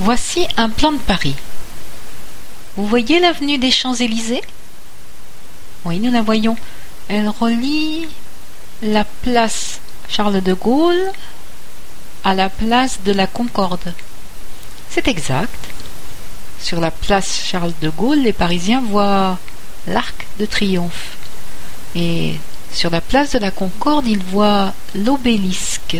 Voici un plan de Paris. Vous voyez l'avenue des Champs-Élysées? Oui, nous la voyons. Elle relie la place Charles de Gaulle à la place de la Concorde. C'est exact. Sur la place Charles de Gaulle, les Parisiens voient l'arc de triomphe. Et sur la place de la Concorde, ils voient l'obélisque.